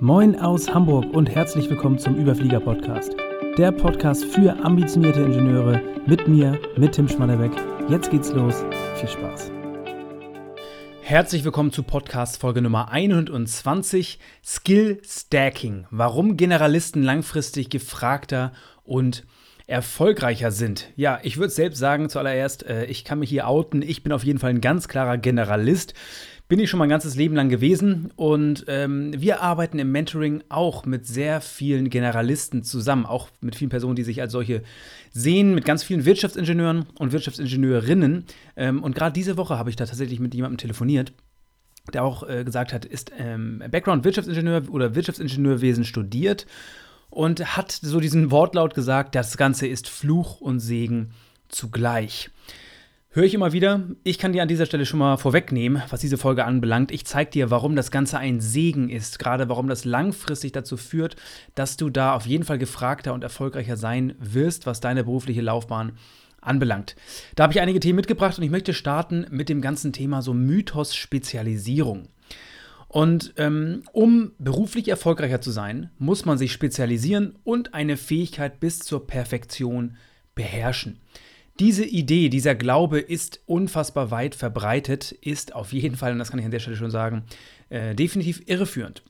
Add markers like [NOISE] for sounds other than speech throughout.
Moin aus Hamburg und herzlich willkommen zum Überflieger Podcast. Der Podcast für ambitionierte Ingenieure mit mir, mit Tim Schmannebeck. Jetzt geht's los. Viel Spaß. Herzlich willkommen zu Podcast Folge Nummer 120 Skill Stacking. Warum Generalisten langfristig gefragter und erfolgreicher sind. Ja, ich würde selbst sagen, zuallererst, äh, ich kann mich hier outen. Ich bin auf jeden Fall ein ganz klarer Generalist bin ich schon mein ganzes Leben lang gewesen und ähm, wir arbeiten im Mentoring auch mit sehr vielen Generalisten zusammen, auch mit vielen Personen, die sich als solche sehen, mit ganz vielen Wirtschaftsingenieuren und Wirtschaftsingenieurinnen. Ähm, und gerade diese Woche habe ich da tatsächlich mit jemandem telefoniert, der auch äh, gesagt hat, ist ähm, Background Wirtschaftsingenieur oder Wirtschaftsingenieurwesen studiert und hat so diesen Wortlaut gesagt, das Ganze ist Fluch und Segen zugleich. Höre ich immer wieder. Ich kann dir an dieser Stelle schon mal vorwegnehmen, was diese Folge anbelangt. Ich zeige dir, warum das Ganze ein Segen ist, gerade warum das langfristig dazu führt, dass du da auf jeden Fall gefragter und erfolgreicher sein wirst, was deine berufliche Laufbahn anbelangt. Da habe ich einige Themen mitgebracht und ich möchte starten mit dem ganzen Thema so Mythos-Spezialisierung. Und ähm, um beruflich erfolgreicher zu sein, muss man sich spezialisieren und eine Fähigkeit bis zur Perfektion beherrschen. Diese Idee, dieser Glaube ist unfassbar weit verbreitet, ist auf jeden Fall, und das kann ich an der Stelle schon sagen, äh, definitiv irreführend.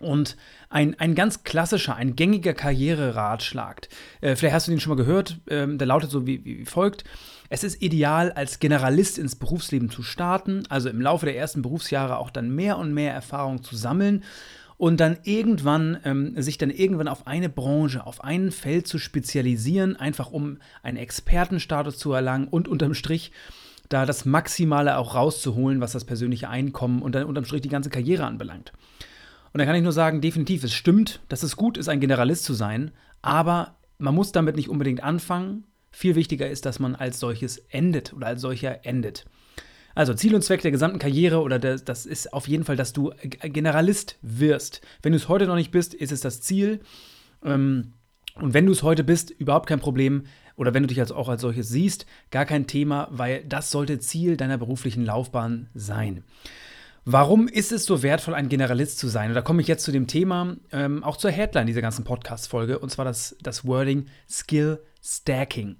Und ein, ein ganz klassischer, ein gängiger Karriereratschlag, äh, vielleicht hast du den schon mal gehört, äh, der lautet so wie, wie folgt. Es ist ideal, als Generalist ins Berufsleben zu starten, also im Laufe der ersten Berufsjahre auch dann mehr und mehr Erfahrung zu sammeln und dann irgendwann ähm, sich dann irgendwann auf eine Branche, auf ein Feld zu spezialisieren, einfach um einen Expertenstatus zu erlangen und unterm Strich da das Maximale auch rauszuholen, was das persönliche Einkommen und dann unterm Strich die ganze Karriere anbelangt. Und da kann ich nur sagen, definitiv, es stimmt, dass es gut ist, ein Generalist zu sein, aber man muss damit nicht unbedingt anfangen. Viel wichtiger ist, dass man als solches endet oder als solcher endet. Also Ziel und Zweck der gesamten Karriere oder der, das ist auf jeden Fall, dass du Generalist wirst. Wenn du es heute noch nicht bist, ist es das Ziel. Ähm, und wenn du es heute bist, überhaupt kein Problem. Oder wenn du dich als, auch als solches siehst, gar kein Thema, weil das sollte Ziel deiner beruflichen Laufbahn sein. Warum ist es so wertvoll, ein Generalist zu sein? Und da komme ich jetzt zu dem Thema, ähm, auch zur Headline dieser ganzen Podcast-Folge, und zwar das, das Wording Skill Stacking.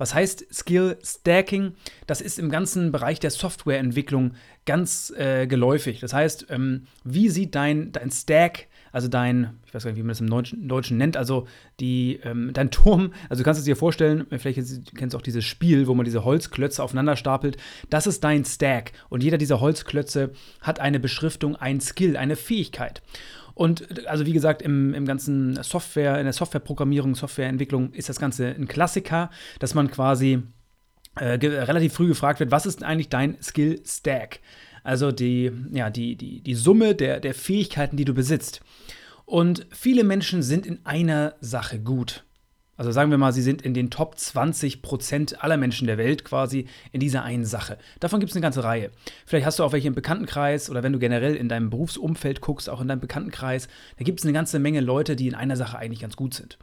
Was heißt Skill Stacking? Das ist im ganzen Bereich der Softwareentwicklung ganz äh, geläufig. Das heißt, ähm, wie sieht dein, dein Stack, also dein, ich weiß gar nicht, wie man das im Deutschen, Deutschen nennt, also die, ähm, dein Turm, also du kannst es dir vorstellen, vielleicht kennst du auch dieses Spiel, wo man diese Holzklötze aufeinander stapelt. Das ist dein Stack. Und jeder dieser Holzklötze hat eine Beschriftung, ein Skill, eine Fähigkeit. Und also wie gesagt, im, im ganzen Software, in der Softwareprogrammierung, Softwareentwicklung ist das Ganze ein Klassiker, dass man quasi äh, relativ früh gefragt wird, was ist eigentlich dein Skill Stack? Also die, ja, die, die, die Summe der, der Fähigkeiten, die du besitzt. Und viele Menschen sind in einer Sache gut. Also sagen wir mal, sie sind in den Top 20 Prozent aller Menschen der Welt quasi in dieser einen Sache. Davon gibt es eine ganze Reihe. Vielleicht hast du auch welche im Bekanntenkreis oder wenn du generell in deinem Berufsumfeld guckst, auch in deinem Bekanntenkreis, da gibt es eine ganze Menge Leute, die in einer Sache eigentlich ganz gut sind.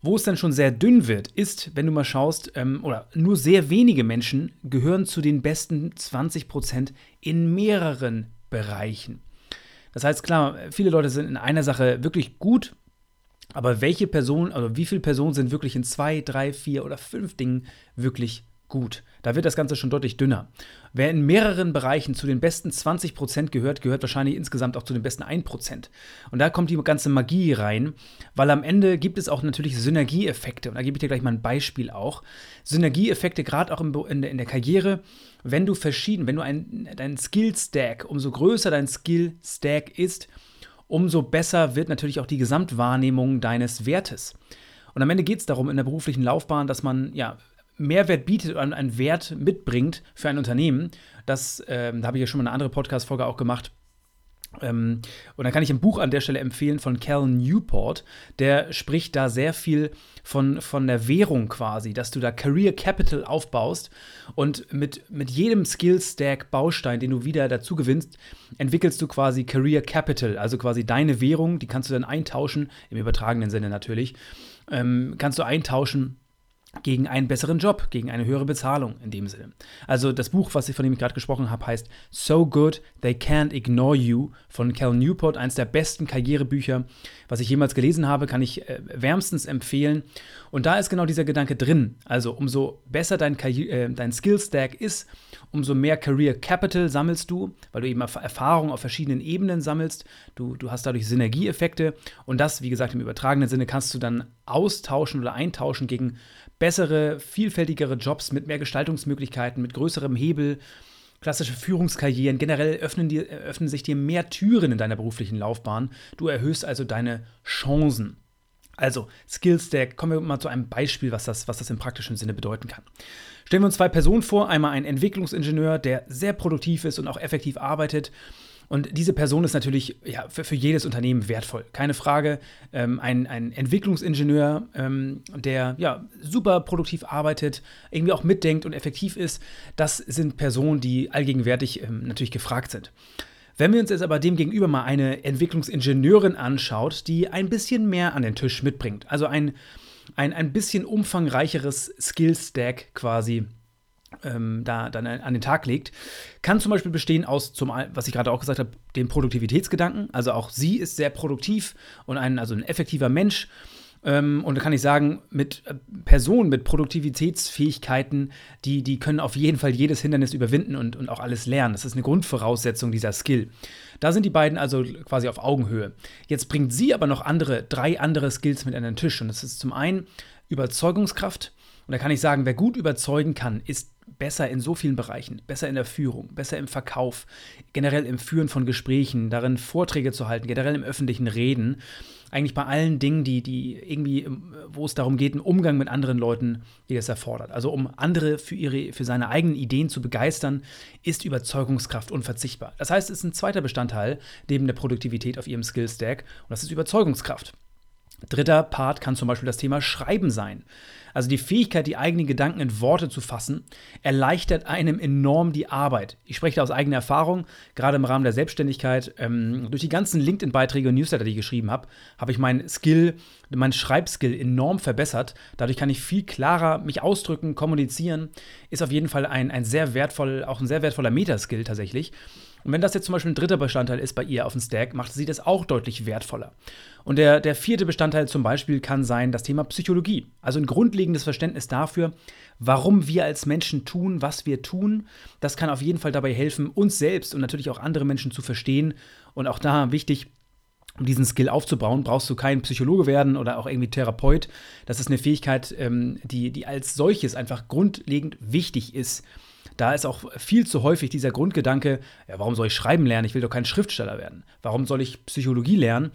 Wo es dann schon sehr dünn wird, ist, wenn du mal schaust, ähm, oder nur sehr wenige Menschen gehören zu den besten 20 Prozent in mehreren Bereichen. Das heißt, klar, viele Leute sind in einer Sache wirklich gut, aber welche Person, also wie viele Personen sind wirklich in zwei, drei, vier oder fünf Dingen wirklich gut? Da wird das Ganze schon deutlich dünner. Wer in mehreren Bereichen zu den besten 20% gehört, gehört wahrscheinlich insgesamt auch zu den besten 1%. Und da kommt die ganze Magie rein, weil am Ende gibt es auch natürlich Synergieeffekte. Und da gebe ich dir gleich mal ein Beispiel auch. Synergieeffekte, gerade auch in, der Karriere, wenn du verschieden, wenn du ein, dein Skill-Stack, umso größer dein Skill-Stack ist, umso besser wird natürlich auch die Gesamtwahrnehmung deines Wertes. Und am Ende geht es darum in der beruflichen Laufbahn, dass man ja Mehrwert bietet oder einen Wert mitbringt für ein Unternehmen. Das, ähm, da habe ich ja schon mal eine andere Podcast-Folge auch gemacht. Ähm, und dann kann ich ein Buch an der Stelle empfehlen von Cal Newport. Der spricht da sehr viel von, von der Währung quasi, dass du da Career Capital aufbaust und mit, mit jedem Skill Stack Baustein, den du wieder dazu gewinnst, entwickelst du quasi Career Capital, also quasi deine Währung, die kannst du dann eintauschen, im übertragenen Sinne natürlich, ähm, kannst du eintauschen gegen einen besseren Job, gegen eine höhere Bezahlung in dem Sinne. Also das Buch, was ich von dem ich gerade gesprochen habe, heißt So Good They Can't Ignore You von Cal Newport, eines der besten Karrierebücher, was ich jemals gelesen habe, kann ich äh, wärmstens empfehlen. Und da ist genau dieser Gedanke drin. Also umso besser dein, äh, dein Skill Stack ist, umso mehr Career Capital sammelst du, weil du eben Erfahrung auf verschiedenen Ebenen sammelst. Du, du hast dadurch Synergieeffekte und das, wie gesagt, im übertragenen Sinne kannst du dann austauschen oder eintauschen gegen bessere, vielfältigere Jobs mit mehr Gestaltungsmöglichkeiten, mit größerem Hebel, klassische Führungskarrieren. Generell öffnen, dir, öffnen sich dir mehr Türen in deiner beruflichen Laufbahn. Du erhöhst also deine Chancen. Also, Skillstack, kommen wir mal zu einem Beispiel, was das, was das im praktischen Sinne bedeuten kann. Stellen wir uns zwei Personen vor. Einmal ein Entwicklungsingenieur, der sehr produktiv ist und auch effektiv arbeitet und diese Person ist natürlich ja, für, für jedes Unternehmen wertvoll, keine Frage. Ähm, ein, ein Entwicklungsingenieur, ähm, der ja, super produktiv arbeitet, irgendwie auch mitdenkt und effektiv ist, das sind Personen, die allgegenwärtig ähm, natürlich gefragt sind. Wenn wir uns jetzt aber demgegenüber mal eine Entwicklungsingenieurin anschaut, die ein bisschen mehr an den Tisch mitbringt, also ein, ein, ein bisschen umfangreicheres Skill-Stack quasi ähm, da dann an den Tag legt, kann zum Beispiel bestehen aus, zum, was ich gerade auch gesagt habe, dem Produktivitätsgedanken. Also auch sie ist sehr produktiv und ein, also ein effektiver Mensch. Ähm, und da kann ich sagen, mit äh, Personen mit Produktivitätsfähigkeiten, die, die können auf jeden Fall jedes Hindernis überwinden und, und auch alles lernen. Das ist eine Grundvoraussetzung dieser Skill. Da sind die beiden also quasi auf Augenhöhe. Jetzt bringt sie aber noch andere, drei andere Skills mit an den Tisch. Und das ist zum einen Überzeugungskraft. Und da kann ich sagen, wer gut überzeugen kann, ist besser in so vielen Bereichen, besser in der Führung, besser im Verkauf, generell im Führen von Gesprächen, darin Vorträge zu halten, generell im öffentlichen Reden. Eigentlich bei allen Dingen, die, die irgendwie, wo es darum geht, einen Umgang mit anderen Leuten, die das erfordert. Also um andere für, ihre, für seine eigenen Ideen zu begeistern, ist Überzeugungskraft unverzichtbar. Das heißt, es ist ein zweiter Bestandteil neben der Produktivität auf ihrem Skill-Stack und das ist Überzeugungskraft. Dritter Part kann zum Beispiel das Thema Schreiben sein. Also die Fähigkeit, die eigenen Gedanken in Worte zu fassen, erleichtert einem enorm die Arbeit. Ich spreche da aus eigener Erfahrung, gerade im Rahmen der Selbstständigkeit. Ähm, durch die ganzen LinkedIn-Beiträge und Newsletter, die ich geschrieben habe, habe ich meinen Skill, meinen Schreibskill enorm verbessert. Dadurch kann ich viel klarer mich ausdrücken, kommunizieren. Ist auf jeden Fall ein, ein sehr wertvoll, auch ein sehr wertvoller Metaskill tatsächlich. Und wenn das jetzt zum Beispiel ein dritter Bestandteil ist bei ihr auf dem Stack, macht sie das auch deutlich wertvoller. Und der, der vierte Bestandteil zum Beispiel kann sein das Thema Psychologie. Also ein grundlegendes Verständnis dafür, warum wir als Menschen tun, was wir tun. Das kann auf jeden Fall dabei helfen, uns selbst und natürlich auch andere Menschen zu verstehen. Und auch da wichtig, um diesen Skill aufzubauen, brauchst du kein Psychologe werden oder auch irgendwie Therapeut. Das ist eine Fähigkeit, ähm, die, die als solches einfach grundlegend wichtig ist. Da ist auch viel zu häufig dieser Grundgedanke, ja, warum soll ich schreiben lernen? Ich will doch kein Schriftsteller werden. Warum soll ich Psychologie lernen?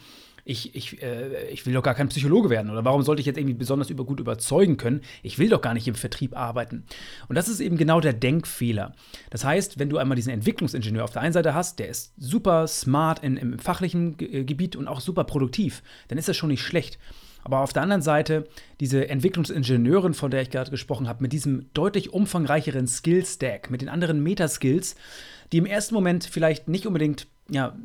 Ich, ich, äh, ich will doch gar kein Psychologe werden. Oder warum sollte ich jetzt irgendwie besonders über, gut überzeugen können? Ich will doch gar nicht im Vertrieb arbeiten. Und das ist eben genau der Denkfehler. Das heißt, wenn du einmal diesen Entwicklungsingenieur auf der einen Seite hast, der ist super smart in, im fachlichen Ge Gebiet und auch super produktiv, dann ist das schon nicht schlecht. Aber auf der anderen Seite diese Entwicklungsingenieurin, von der ich gerade gesprochen habe, mit diesem deutlich umfangreicheren Skill-Stack, mit den anderen Metaskills, die im ersten Moment vielleicht nicht unbedingt ja,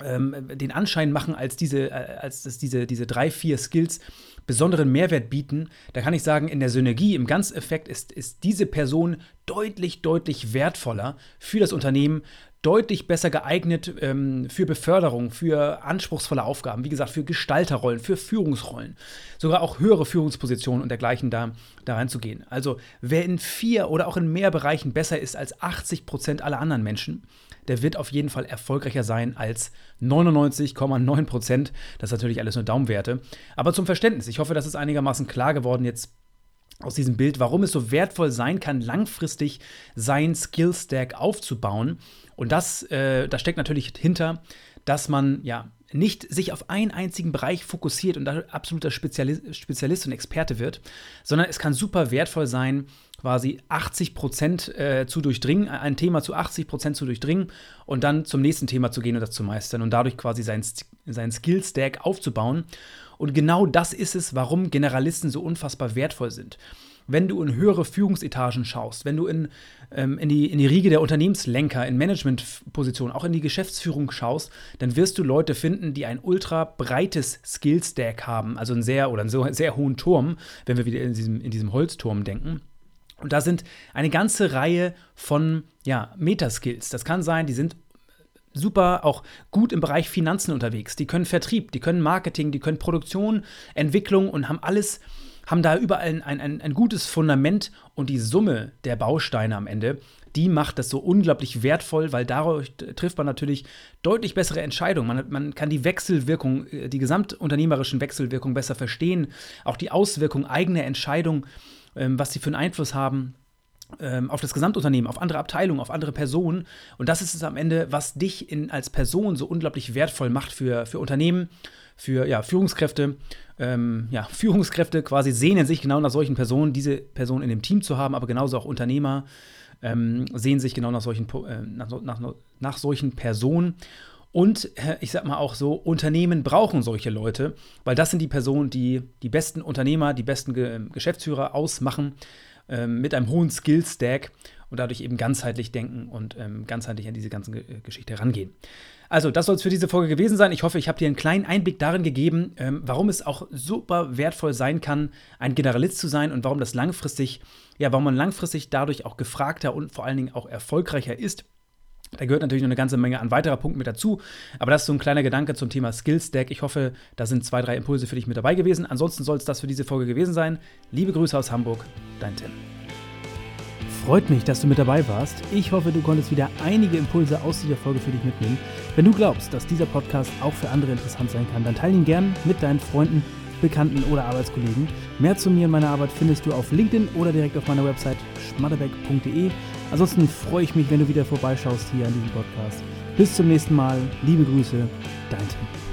den Anschein machen, als, diese, äh, als dass diese, diese drei, vier Skills besonderen Mehrwert bieten, da kann ich sagen, in der Synergie, im Ganzeffekt ist, ist diese Person deutlich, deutlich wertvoller für das Unternehmen, deutlich besser geeignet ähm, für Beförderung, für anspruchsvolle Aufgaben, wie gesagt, für Gestalterrollen, für Führungsrollen, sogar auch höhere Führungspositionen und dergleichen da, da reinzugehen. Also wer in vier oder auch in mehr Bereichen besser ist als 80 Prozent aller anderen Menschen, der wird auf jeden Fall erfolgreicher sein als 99,9 Prozent. Das ist natürlich alles nur Daumenwerte. Aber zum Verständnis, ich hoffe, das ist einigermaßen klar geworden jetzt aus diesem Bild, warum es so wertvoll sein kann, langfristig sein Skill-Stack aufzubauen. Und das, äh, das steckt natürlich hinter, dass man ja nicht sich auf einen einzigen Bereich fokussiert und da absoluter Spezialist, Spezialist und Experte wird, sondern es kann super wertvoll sein, quasi 80 Prozent äh, zu durchdringen, ein Thema zu 80 Prozent zu durchdringen und dann zum nächsten Thema zu gehen und das zu meistern und dadurch quasi seinen, seinen Skill-Stack aufzubauen. Und genau das ist es, warum Generalisten so unfassbar wertvoll sind. Wenn du in höhere Führungsetagen schaust, wenn du in, ähm, in, die, in die Riege der Unternehmenslenker, in Managementpositionen, auch in die Geschäftsführung schaust, dann wirst du Leute finden, die ein ultra breites Skillstack haben, also einen sehr oder einen so, sehr hohen Turm, wenn wir wieder in diesem, in diesem Holzturm denken. Und da sind eine ganze Reihe von ja, Metaskills. Das kann sein, die sind super auch gut im Bereich Finanzen unterwegs. Die können Vertrieb, die können Marketing, die können Produktion, Entwicklung und haben alles, haben da überall ein, ein, ein gutes Fundament und die Summe der Bausteine am Ende, die macht das so unglaublich wertvoll, weil dadurch trifft man natürlich deutlich bessere Entscheidungen. Man, man kann die Wechselwirkung, äh, die gesamtunternehmerischen Wechselwirkungen besser verstehen, auch die Auswirkungen eigener Entscheidungen, ähm, was sie für einen Einfluss haben auf das Gesamtunternehmen, auf andere Abteilungen, auf andere Personen. Und das ist es am Ende, was dich in, als Person so unglaublich wertvoll macht für, für Unternehmen, für ja, Führungskräfte. Ähm, ja, [LAUGHS] Führungskräfte quasi sehnen sich genau nach solchen Personen, diese Person in dem Team zu haben, aber genauso auch Unternehmer ähm, sehen sich genau nach solchen, äh, nach, nach, nach solchen Personen. Und äh, ich sag mal auch so, Unternehmen brauchen solche Leute, weil das sind die Personen, die die besten Unternehmer, die besten Ge Geschäftsführer ausmachen ähm, mit einem hohen Skill-Stack und dadurch eben ganzheitlich denken und ähm, ganzheitlich an diese ganze G Geschichte rangehen. Also, das soll es für diese Folge gewesen sein. Ich hoffe, ich habe dir einen kleinen Einblick darin gegeben, ähm, warum es auch super wertvoll sein kann, ein Generalist zu sein und warum das langfristig, ja, warum man langfristig dadurch auch gefragter und vor allen Dingen auch erfolgreicher ist. Da gehört natürlich noch eine ganze Menge an weiterer Punkten mit dazu. Aber das ist so ein kleiner Gedanke zum Thema Skillstack. Ich hoffe, da sind zwei, drei Impulse für dich mit dabei gewesen. Ansonsten soll es das für diese Folge gewesen sein. Liebe Grüße aus Hamburg, dein Tim. Freut mich, dass du mit dabei warst. Ich hoffe, du konntest wieder einige Impulse aus dieser Folge für dich mitnehmen. Wenn du glaubst, dass dieser Podcast auch für andere interessant sein kann, dann teile ihn gern mit deinen Freunden, Bekannten oder Arbeitskollegen. Mehr zu mir und meiner Arbeit findest du auf LinkedIn oder direkt auf meiner Website schmatterbeck.de. Ansonsten freue ich mich, wenn du wieder vorbeischaust hier an diesem Podcast. Bis zum nächsten Mal. Liebe Grüße, dein Tim.